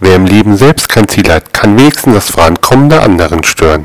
Wer im Leben selbst kein Ziel hat, kann wenigstens das Vorankommen der anderen stören.